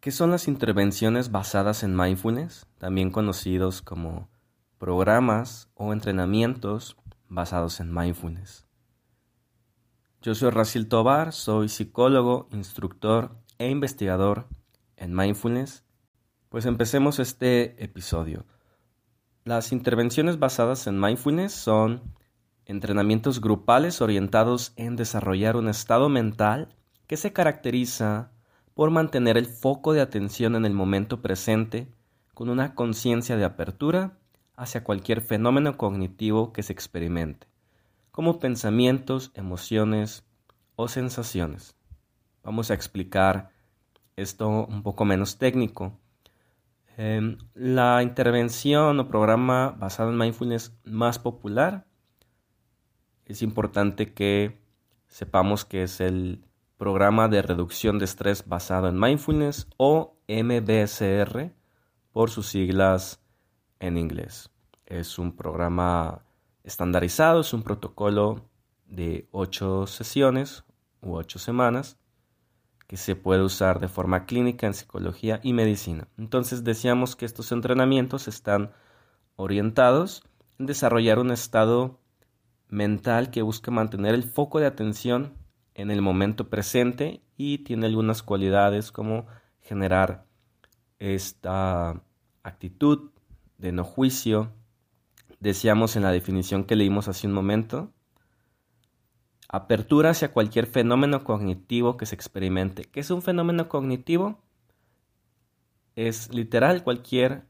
¿Qué son las intervenciones basadas en mindfulness, también conocidos como programas o entrenamientos basados en mindfulness? Yo soy Racil Tobar, soy psicólogo, instructor e investigador en mindfulness. Pues empecemos este episodio. Las intervenciones basadas en mindfulness son entrenamientos grupales orientados en desarrollar un estado mental que se caracteriza por mantener el foco de atención en el momento presente con una conciencia de apertura hacia cualquier fenómeno cognitivo que se experimente, como pensamientos, emociones o sensaciones. Vamos a explicar esto un poco menos técnico. Em, la intervención o programa basado en mindfulness más popular es importante que sepamos que es el Programa de Reducción de Estrés basado en Mindfulness o MBSR por sus siglas en inglés. Es un programa estandarizado, es un protocolo de ocho sesiones u ocho semanas que se puede usar de forma clínica en psicología y medicina. Entonces decíamos que estos entrenamientos están orientados en desarrollar un estado mental que busca mantener el foco de atención en el momento presente y tiene algunas cualidades como generar esta actitud de no juicio. Decíamos en la definición que leímos hace un momento, apertura hacia cualquier fenómeno cognitivo que se experimente. ¿Qué es un fenómeno cognitivo? Es literal cualquier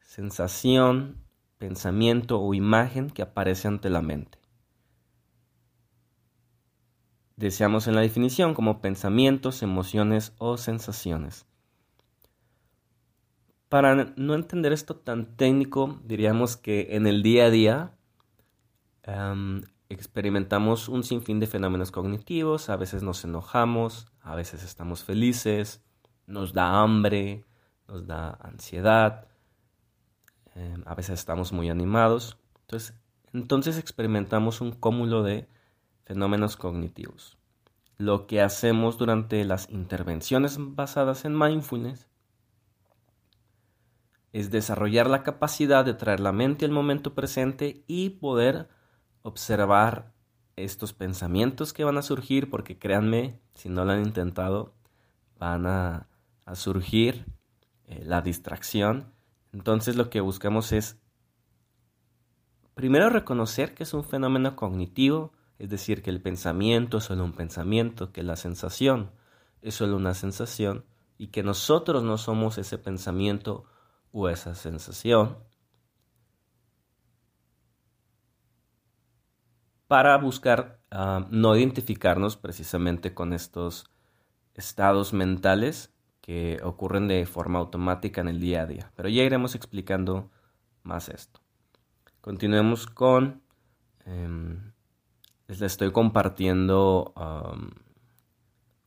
sensación, pensamiento o imagen que aparece ante la mente deseamos en la definición como pensamientos, emociones o sensaciones. Para no entender esto tan técnico, diríamos que en el día a día em, experimentamos un sinfín de fenómenos cognitivos, a veces nos enojamos, a veces estamos felices, nos da hambre, nos da ansiedad, em, a veces estamos muy animados. Entonces, entonces experimentamos un cúmulo de fenómenos cognitivos. Lo que hacemos durante las intervenciones basadas en mindfulness es desarrollar la capacidad de traer la mente al momento presente y poder observar estos pensamientos que van a surgir, porque créanme, si no lo han intentado, van a, surgir eh, la distracción. Entonces lo que buscamos es primero reconocer que es un fenómeno cognitivo, es decir, que el pensamiento es solo un pensamiento, que la sensación es solo una sensación y que nosotros no somos ese pensamiento o esa sensación. Para buscar ah, no identificarnos precisamente con estos estados mentales que ocurren de forma automática en el día a día. Pero ya iremos explicando más esto. Continuemos con em, les estoy compartiendo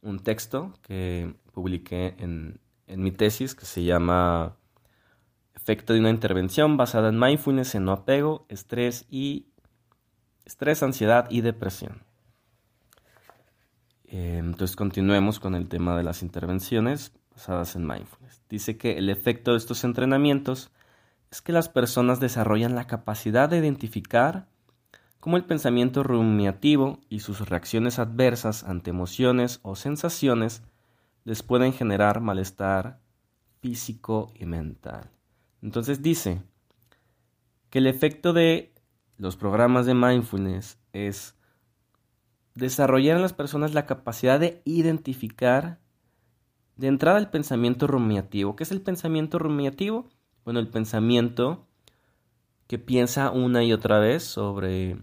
un texto que publiqué en, en, mi tesis que se llama Efecto de una intervención basada en mindfulness en no apego, estrés y estrés, ansiedad y depresión. Eh, entonces continuemos con el tema de las intervenciones basadas en mindfulness. Dice que el efecto de estos entrenamientos es que las personas desarrollan la capacidad de identificar como el pensamiento rumiativo y sus reacciones adversas ante emociones o sensaciones les pueden generar malestar físico y mental. Entonces dice que el efecto de los programas de mindfulness es desarrollar en las personas la capacidad de identificar de entrada el pensamiento rumiativo. ¿Qué es el pensamiento rumiativo? Bueno, el pensamiento que piensa una y otra vez sobre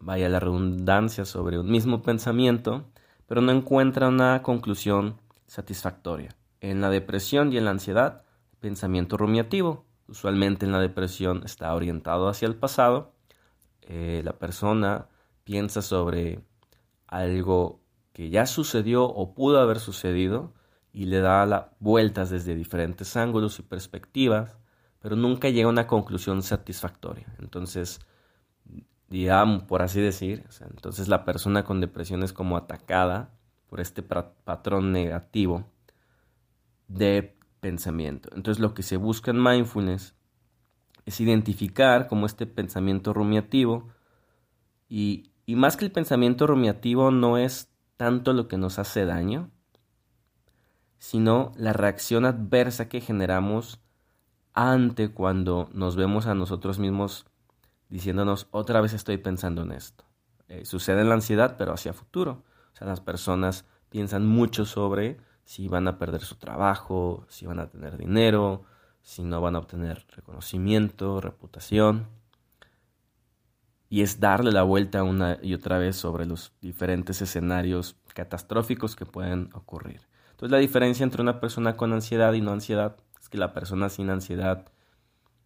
vaya la redundancia, sobre un mismo pensamiento, pero no encuentra una conclusión satisfactoria. En la depresión y en la ansiedad, pensamiento rumiativo. Usualmente en la depresión está orientado hacia el pasado. Eh, la persona piensa sobre algo que ya sucedió o pudo haber sucedido y le da vueltas desde diferentes ángulos y perspectivas, pero nunca llega a una conclusión satisfactoria. Entonces, digamos, por así decir. entonces la persona con depresión es como atacada por este patrón negativo de pensamiento. Entonces lo que se busca en mindfulness es identificar como este pensamiento rumiativo y, y más que el pensamiento rumiativo no es tanto lo que nos hace daño, sino la reacción adversa que generamos ante cuando nos vemos a nosotros mismos diciéndonos otra vez estoy pensando en esto. Eh, sucede en la ansiedad, pero hacia futuro. O sea, las personas piensan mucho sobre si van a perder su trabajo, si van a tener dinero, si no van a obtener reconocimiento, reputación. Y es darle la vuelta una y otra vez sobre los diferentes escenarios catastróficos que pueden ocurrir. Entonces la diferencia entre una persona con ansiedad y no ansiedad es que la persona sin ansiedad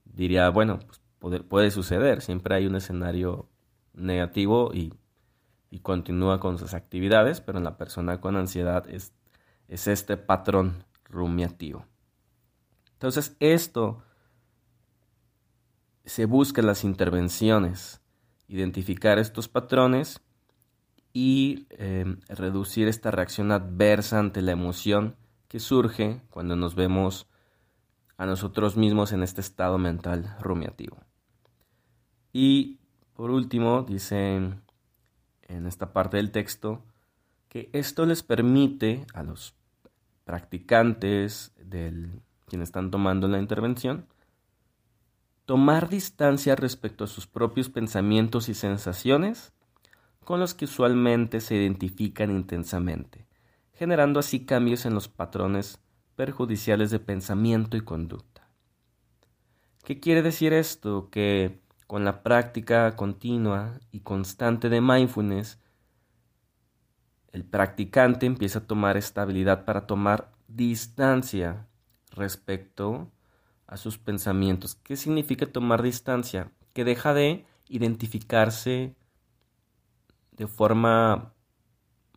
diría, bueno, pues puede, suceder, siempre hay un escenario negativo y, continúa con sus actividades, pero en la persona con ansiedad es, es este patrón rumiativo. Entonces esto se busca en las intervenciones, identificar estos patrones y em, reducir esta reacción adversa ante la emoción que surge cuando nos vemos a nosotros mismos en este estado mental rumiativo. Y por último, dicen en esta parte del texto que esto les permite a los practicantes del quienes están tomando la intervención tomar distancia respecto a sus propios pensamientos y sensaciones con los que usualmente se identifican intensamente, generando así cambios en los patrones perjudiciales de pensamiento y conducta. ¿Qué quiere decir esto? Que con la práctica continua y constante de mindfulness, el practicante empieza a tomar estabilidad para tomar distancia respecto a sus pensamientos. ¿Qué significa tomar distancia? Que deja de identificarse de forma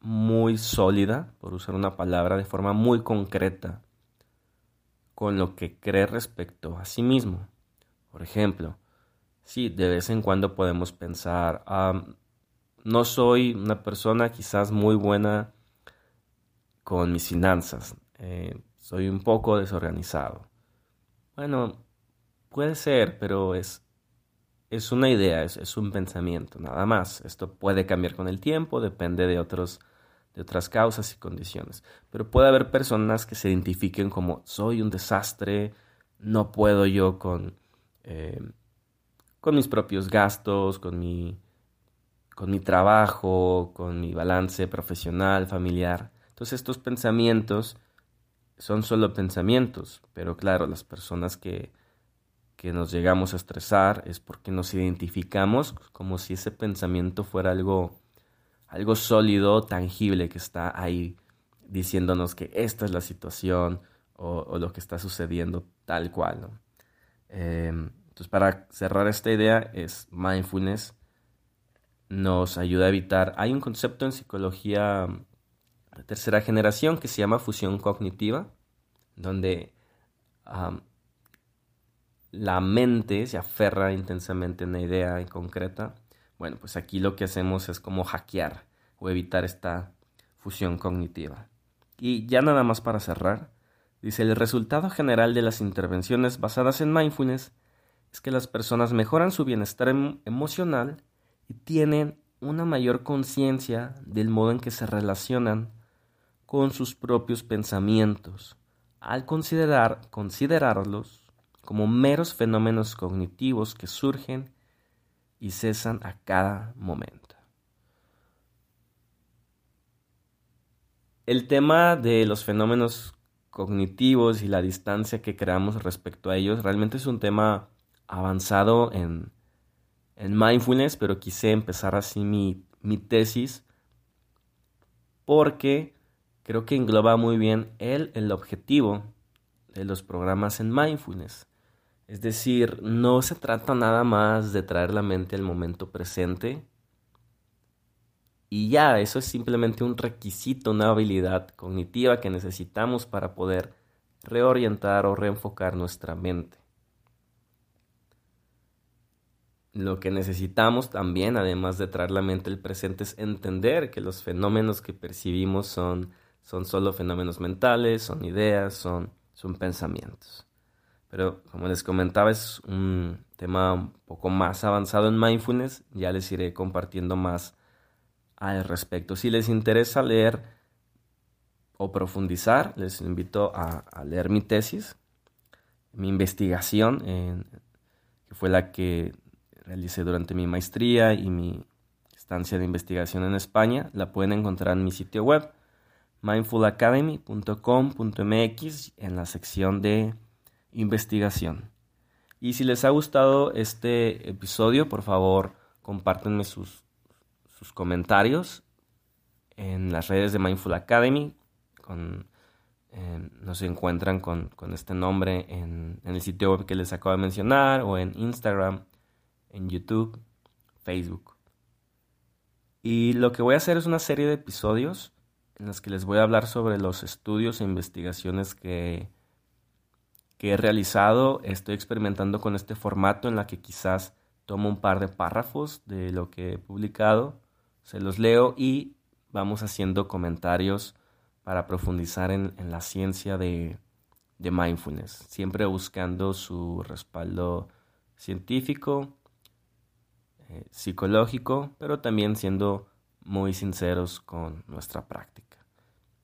muy sólida, por usar una palabra, de forma muy concreta con lo que cree respecto a sí mismo. Por ejemplo, sí, de vez en cuando podemos pensar, no soy una persona quizás muy buena con mis finanzas, eh, soy un poco desorganizado. Bueno, puede ser, pero es, es una idea, es, un pensamiento, nada más. Esto puede cambiar con el tiempo, depende de otros de otras causas y condiciones. Pero puede haber personas que se identifiquen como soy un desastre, no puedo yo con, eh, con mis propios gastos, con mi, con mi trabajo, con mi balance profesional, familiar. Entonces estos pensamientos son solo pensamientos, pero claro, las personas que, que nos llegamos a estresar es porque nos identificamos como si ese pensamiento fuera algo algo sólido, tangible que está ahí diciéndonos que esta es la situación o, lo que está sucediendo tal cual. Em, entonces, para cerrar esta idea, es mindfulness nos ayuda a evitar. Hay un concepto en psicología de tercera generación que se llama fusión cognitiva, donde la mente se aferra intensamente a una idea en concreta bueno, pues aquí lo que hacemos es como hackear o evitar esta fusión cognitiva. Y ya nada más para cerrar, dice el resultado general de las intervenciones basadas en mindfulness es que las personas mejoran su bienestar em-, emocional y tienen una mayor conciencia del modo en que se relacionan con sus propios pensamientos, al considerar, considerarlos como meros fenómenos cognitivos que surgen y cesan a cada momento. El tema de los fenómenos cognitivos y la distancia que creamos respecto a ellos realmente es un tema avanzado en, en mindfulness, pero quise empezar así mi, mi tesis porque creo que engloba muy bien el, el objetivo de los programas en mindfulness. Es decir, no se trata nada más de traer la mente al momento presente. Y ya, eso es simplemente un requisito, una habilidad cognitiva que necesitamos para poder reorientar o reenfocar nuestra mente. Lo que necesitamos también, además de traer la mente al presente, es entender que los fenómenos que percibimos son son solo fenómenos mentales, son ideas, son, son pensamientos. Pero como les comentaba, es un tema un poco más avanzado en mindfulness. Ya les iré compartiendo más al respecto. Si les interesa leer o profundizar, les invito a, leer mi tesis, mi investigación, que fue la que realicé durante mi maestría y mi estancia de investigación en España. La pueden encontrar en mi sitio web, mindfulacademy.com.mx, en la sección de investigación. Y si les ha gustado este episodio, por favor, compártenme sus, sus comentarios en las redes de Mindful Academy. Con, nos encuentran con, este nombre en, en, el sitio web que les acabo de mencionar, o en Instagram, en YouTube, Facebook. Y lo que voy a hacer es una serie de episodios en los que les voy a hablar sobre los estudios e investigaciones que que he realizado. Estoy experimentando con este formato en la que quizás tomo un par de párrafos de lo que he publicado, se los leo y vamos haciendo comentarios para profundizar en, la ciencia de, mindfulness, siempre buscando su respaldo científico, eh, psicológico, pero también siendo muy sinceros con nuestra práctica.